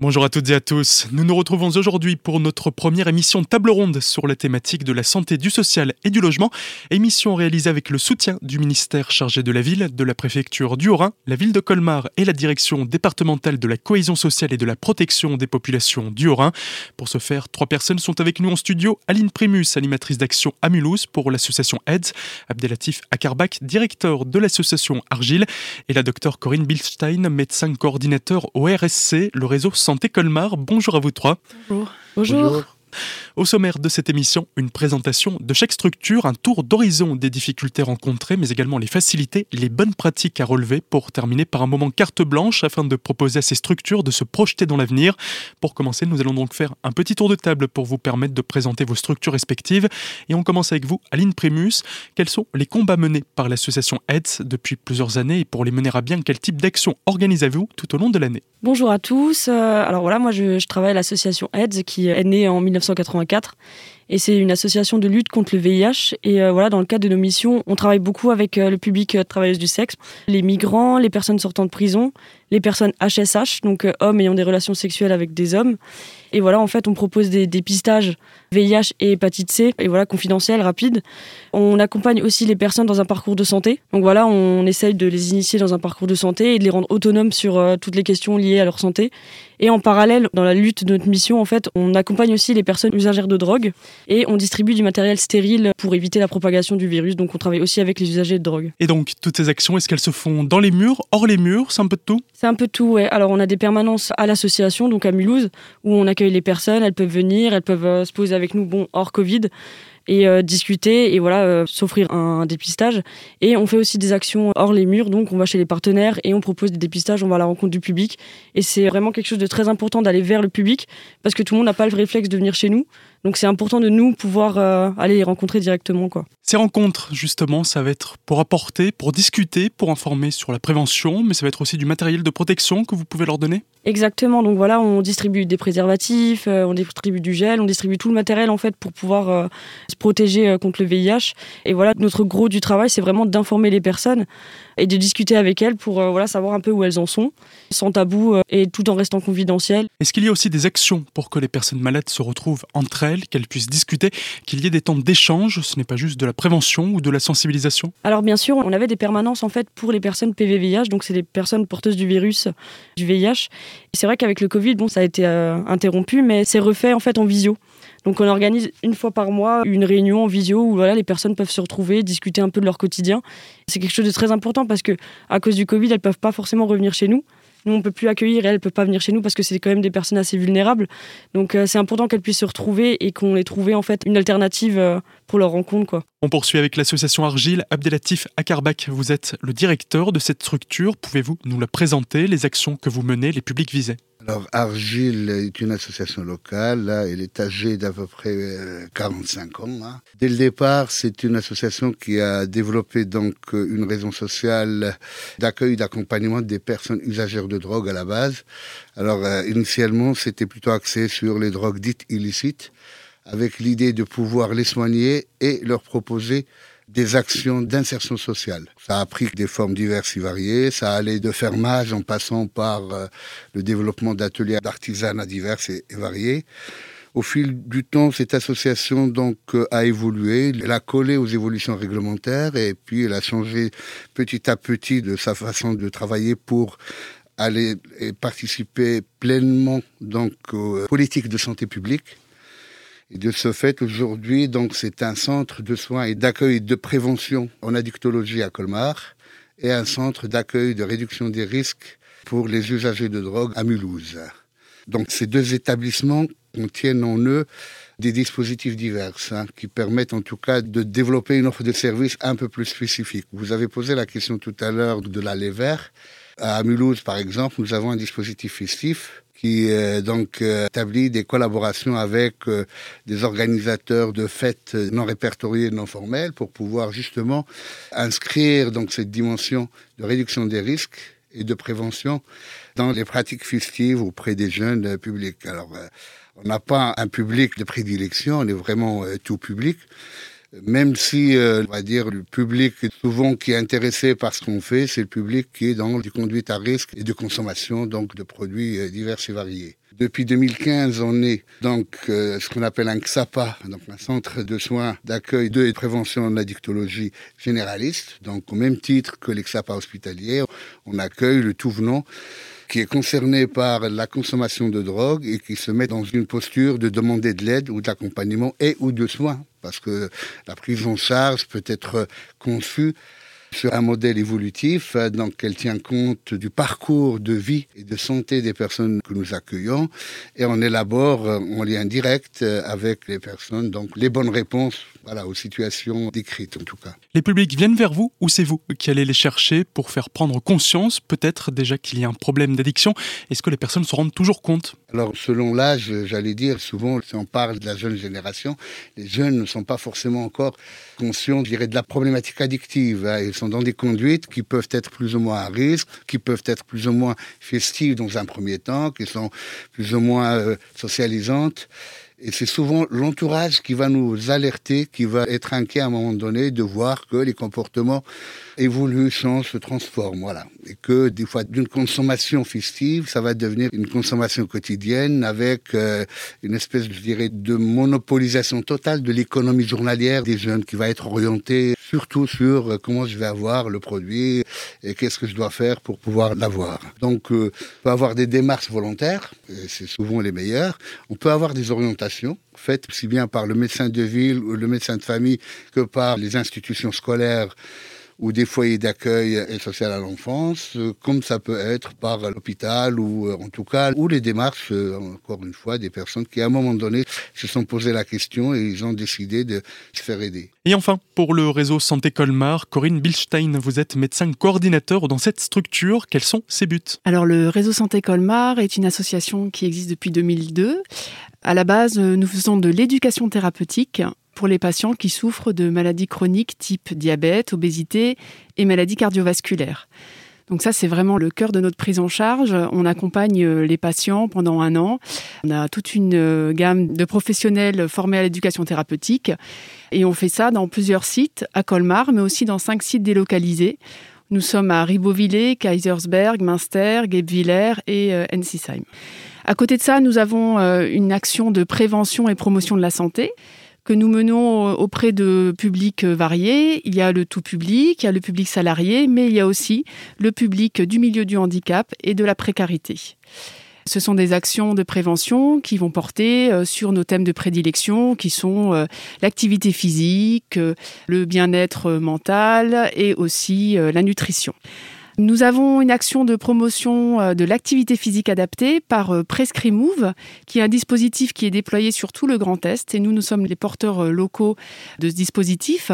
Bonjour à toutes et à tous. Nous nous retrouvons aujourd'hui pour notre première émission table ronde sur la thématique de la santé, du social et du logement. Émission réalisée avec le soutien du ministère chargé de la ville, de la préfecture du Haut-Rhin, la ville de Colmar et la direction départementale de la cohésion sociale et de la protection des populations du Haut-Rhin. Pour ce faire, trois personnes sont avec nous en studio. Aline Primus, animatrice d'action à Mulhouse pour l'association AIDS, Abdelatif Akarbak, directeur de l'association Argile, et la docteure Corinne Bilstein, médecin coordinateur au RSC, le réseau Santé Colmar. Bonjour à vous trois. Bonjour. Bonjour. Au sommaire de cette émission, une présentation de chaque structure, un tour d'horizon des difficultés rencontrées, mais également les facilités, les bonnes pratiques à relever pour terminer par un moment carte blanche afin de proposer à ces structures de se projeter dans l'avenir. Pour commencer, nous allons donc faire un petit tour de table pour vous permettre de présenter vos structures respectives. Et on commence avec vous, Aline Primus. Quels sont les combats menés par l'association AIDS depuis plusieurs années et pour les mener à bien, quel type d'action organisez-vous tout au long de l'année? Bonjour à tous. Euh, alors voilà, moi je, travaille à l'association AIDS qui est née en 1984 et c'est une association de lutte contre le VIH. Et euh, voilà, dans le cadre de nos missions, on travaille beaucoup avec euh, le public euh, travailleuse du sexe, les migrants, les personnes sortant de prison, les personnes HSH, donc hommes ayant des relations sexuelles avec des hommes. Et voilà, en fait, on propose des dépistages VIH et hépatite C, et voilà, confidentiels, rapides. On accompagne aussi les personnes dans un parcours de santé. Donc voilà, on essaye de les initier dans un parcours de santé et de les rendre autonomes sur toutes les questions liées à leur santé. Et en parallèle, dans la lutte de notre mission, en fait, on accompagne aussi les personnes usagères de drogue et on distribue du matériel stérile pour éviter la propagation du virus. Donc on travaille aussi avec les usagers de drogue. Et donc, toutes ces actions, est-ce qu'elles se font dans les murs, hors les murs? C'est un peu de tout? C'est un peu de tout, ouais. Alors on a des permanences à l'association, donc à Mulhouse, où on accueille les personnes, elles peuvent venir, elles peuvent euh, se poser avec nous, bon, hors Covid et euh, discuter et voilà euh, s'offrir un, dépistage et on fait aussi des actions hors les murs donc on va chez les partenaires et on propose des dépistages on va à la rencontre du public et c'est vraiment quelque chose de très important d'aller vers le public parce que tout le monde n'a pas le réflexe de venir chez nous donc c'est important de nous pouvoir euh, aller les rencontrer directement. Quoi. Ces rencontres, justement, ça va être pour apporter, pour discuter, pour informer sur la prévention, mais ça va être aussi du matériel de protection que vous pouvez leur donner Exactement, donc voilà, on distribue des préservatifs, euh, on distribue du gel, on distribue tout le matériel en fait pour pouvoir euh, se protéger contre le VIH. Et voilà, notre gros du travail, c'est vraiment d'informer les personnes et de discuter avec elles pour voilà, savoir un peu où elles en sont, sans tabou et tout en restant confidentiel. Est-ce qu'il y a aussi des actions pour que les personnes malades se retrouvent entre elles qu'elles puissent discuter, qu'il y ait des temps d'échange, ce n'est pas juste de la prévention ou de la sensibilisation? Alors bien sûr, on avait des permanences en fait pour les personnes PVVIH, donc c'est des personnes porteuses du virus du VIH. C'est vrai qu'avec le Covid, bon, ça a été euh, interrompu, mais c'est refait en fait en visio. Donc on organise une fois par mois une réunion en visio où voilà, les personnes peuvent se retrouver, discuter un peu de leur quotidien. C'est quelque chose de très important parce que à cause du Covid, elles peuvent pas forcément revenir chez nous. Nous, on peut plus accueillir et elles ne peuvent pas venir chez nous parce que c'est quand même des personnes assez vulnérables. Donc, euh, c'est important qu'elles puissent se retrouver et qu'on ait trouvé en fait une alternative euh, pour leur rencontre. On poursuit avec l'association Argile. Abdelatif Akarbak, vous êtes le directeur de cette structure. Pouvez-vous nous la présenter, les actions que vous menez, les publics visés? Alors, Argile est une association locale. Elle est âgée d'à peu près 45 euh, ans. Dès le départ, c'est une association qui a développé donc euh, une raison sociale d'accueil, d'accompagnement des personnes usagères de drogue à la base. Alors, euh, initialement, c'était plutôt axé sur les drogues dites illicites, avec l'idée de pouvoir les soigner et leur proposer des actions d'insertion sociale. Ça a pris des formes diverses et variées. Ça allait de fermage en passant par euh, le développement d'ateliers d'artisanat divers et, variés. Au fil du temps, cette association donc euh, a évolué. Elle a collé aux évolutions réglementaires et puis elle a changé petit à petit de sa façon de travailler pour aller participer pleinement donc aux politiques de santé publique de ce fait, aujourd'hui, donc, c'est un centre de soins et d'accueil de prévention en addictologie à Colmar et un centre d'accueil de réduction des risques pour les usagers de drogue à Mulhouse. Donc, ces deux établissements contiennent en eux des dispositifs divers hein, qui permettent en tout cas de développer une offre de services un peu plus spécifique. Vous avez posé la question tout à l'heure de la vert. À Mulhouse, par exemple, nous avons un dispositif festif qui euh, donc euh, établit des collaborations avec euh, des organisateurs de fêtes non répertoriées, non formelles, pour pouvoir justement inscrire donc cette dimension de réduction des risques et de prévention dans les pratiques festives auprès des jeunes publics. Alors, on n'a pas un public de prédilection, on est vraiment tout public. Même si, euh, on va dire, le public souvent qui est intéressé par ce qu'on fait, c'est le public qui est dans du conduite à risque et de consommation donc de produits euh, divers et variés. Depuis 2015, on est donc euh, ce qu'on appelle un XAPA, donc un centre de soins d'accueil de et de prévention de l'addictologie généraliste. Donc au même titre que les XAPA hospitaliers, on accueille le tout venant qui est concerné par la consommation de drogue et qui se met dans une posture de demander de l'aide ou d'accompagnement et ou de soins. Parce que la prise en charge peut être conçue sur un modèle évolutif, donc elle tient compte du parcours de vie et de santé des personnes que nous accueillons et on élabore en lien direct avec les personnes donc les bonnes réponses voilà, aux situations décrites en tout cas. Les publics viennent vers vous ou c'est vous qui allez les chercher pour faire prendre conscience peut-être déjà qu'il y a un problème d'addiction Est-ce que les personnes se rendent toujours compte? Alors selon l'âge, j'allais dire, souvent si on parle de la jeune génération, les jeunes ne sont pas forcément encore conscients, je dirais, de la problématique addictive. Hein. Sont dans des conduites qui peuvent être plus ou moins à risque, qui peuvent être plus ou moins festives dans un premier temps, qui sont plus ou moins euh, socialisantes. Et c'est souvent l'entourage qui va nous alerter, qui va être inquiet à un moment donné de voir que les comportements évoluent, changent, se transforment. Voilà. Et que des fois, d'une consommation festive, ça va devenir une consommation quotidienne avec euh, une espèce, je dirais, de monopolisation totale de l'économie journalière des jeunes qui va être orientée surtout sur euh, comment je vais avoir le produit et qu'est-ce que je dois faire pour pouvoir l'avoir. Donc, euh, on peut avoir des démarches volontaires, c'est souvent les meilleures. On peut avoir des orientations faites aussi bien par le médecin de ville ou le médecin de famille que par les institutions scolaires ou des foyers d'accueil et social à l'enfance, euh, comme ça peut être par l'hôpital ou euh, en tout cas, ou les démarches, euh, encore une fois, des personnes qui à un moment donné se sont posé la question et ils ont décidé de se faire aider. Et enfin, pour le réseau Santé Colmar, Corinne Bilstein, vous êtes médecin coordinateur dans cette structure. Quels sont ses buts? Alors le réseau Santé Colmar est une association qui existe depuis 2002. À la base, nous faisons de l'éducation thérapeutique pour les patients qui souffrent de maladies chroniques type diabète, obésité et maladies cardiovasculaires. Donc ça, c'est vraiment le cœur de notre prise en charge. On accompagne euh, les patients pendant un an. On a toute une euh, gamme de professionnels formés à l'éducation thérapeutique. Et on fait ça dans plusieurs sites, à Colmar, mais aussi dans cinq sites délocalisés. Nous sommes à Ribeauvillé, Kaisersberg, Münster, Guebwiller et euh, Ensisheim. À côté de ça, nous avons une action de prévention et promotion de la santé que nous menons auprès de publics variés. Il y a le tout public, il y a le public salarié, mais il y a aussi le public du milieu du handicap et de la précarité. Ce sont des actions de prévention qui vont porter euh, sur nos thèmes de prédilection, qui sont euh, l'activité physique, euh, le bien-être mental et aussi la nutrition. Nous avons une action de promotion euh, de l'activité physique adaptée par euh, Prescrimove, qui est un dispositif qui est déployé sur tout le Grand Est et nous, nous sommes les porteurs euh, locaux de ce dispositif.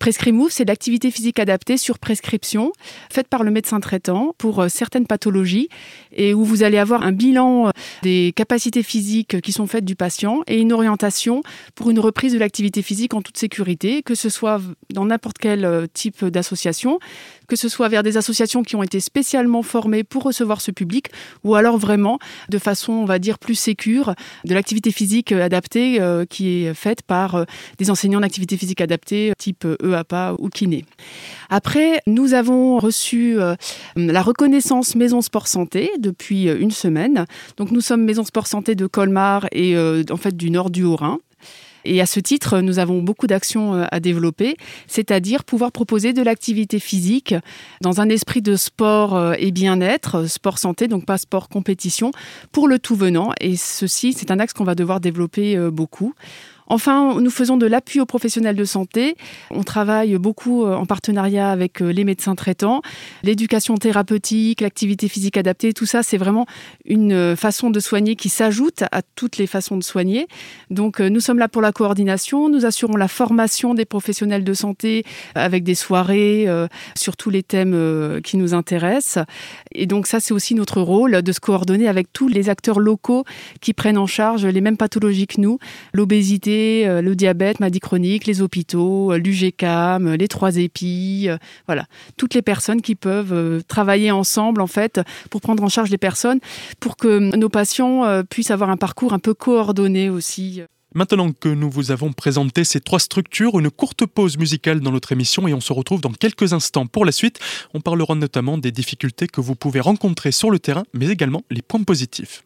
Prescrimove, c'est l'activité physique adaptée sur prescription, faite par le médecin traitant pour certaines pathologies et où vous allez avoir un bilan des capacités physiques qui sont faites du patient et une orientation pour une reprise de l'activité physique en toute sécurité, que ce soit dans n'importe quel type d'association, que ce soit vers des associations qui ont été spécialement formées pour recevoir ce public, ou alors vraiment de façon, on va dire, plus sécure, de l'activité physique adaptée euh, qui est faite par euh, des enseignants d'activité physique adaptée type EAPA euh, ou kiné. Après, nous avons reçu la reconnaissance Maison Sport Santé depuis une semaine. Donc nous sommes Maison Sport Santé de Colmar et en fait du nord du Haut-Rhin. Et à ce titre, nous avons beaucoup d'actions euh, à développer, c'est-à-dire pouvoir proposer de l'activité physique dans un esprit de sport euh, et bien-être, sport santé, donc pas sport compétition, pour le tout venant. Et ceci, c'est un axe qu'on va devoir développer euh, beaucoup. Enfin, nous faisons de l'appui aux professionnels de santé. On travaille beaucoup euh, en partenariat avec euh, les médecins traitants. L'éducation thérapeutique, l'activité physique adaptée, tout ça, c'est vraiment une euh, façon de soigner qui s'ajoute à toutes les façons de soigner. Donc, nous sommes là pour la coordination. Nous assurons la formation des professionnels de santé avec des soirées sur tous les thèmes qui nous intéressent. Et donc, ça, c'est aussi notre rôle de se coordonner avec tous les acteurs locaux qui prennent en charge les mêmes pathologies que nous, l'obésité, euh, le diabète, maladie chronique, les hôpitaux, euh, l'UGCAM, les trois épis, euh, voilà, toutes les personnes qui peuvent travailler ensemble en fait pour prendre en charge les personnes, pour que nos patients puissent avoir un parcours un peu coordonné aussi. Maintenant que nous vous avons présenté ces trois structures, une courte pause musicale dans notre émission et on se retrouve dans quelques instants pour la suite. On parlera notamment des difficultés que vous pouvez rencontrer sur le terrain, mais également les points positifs.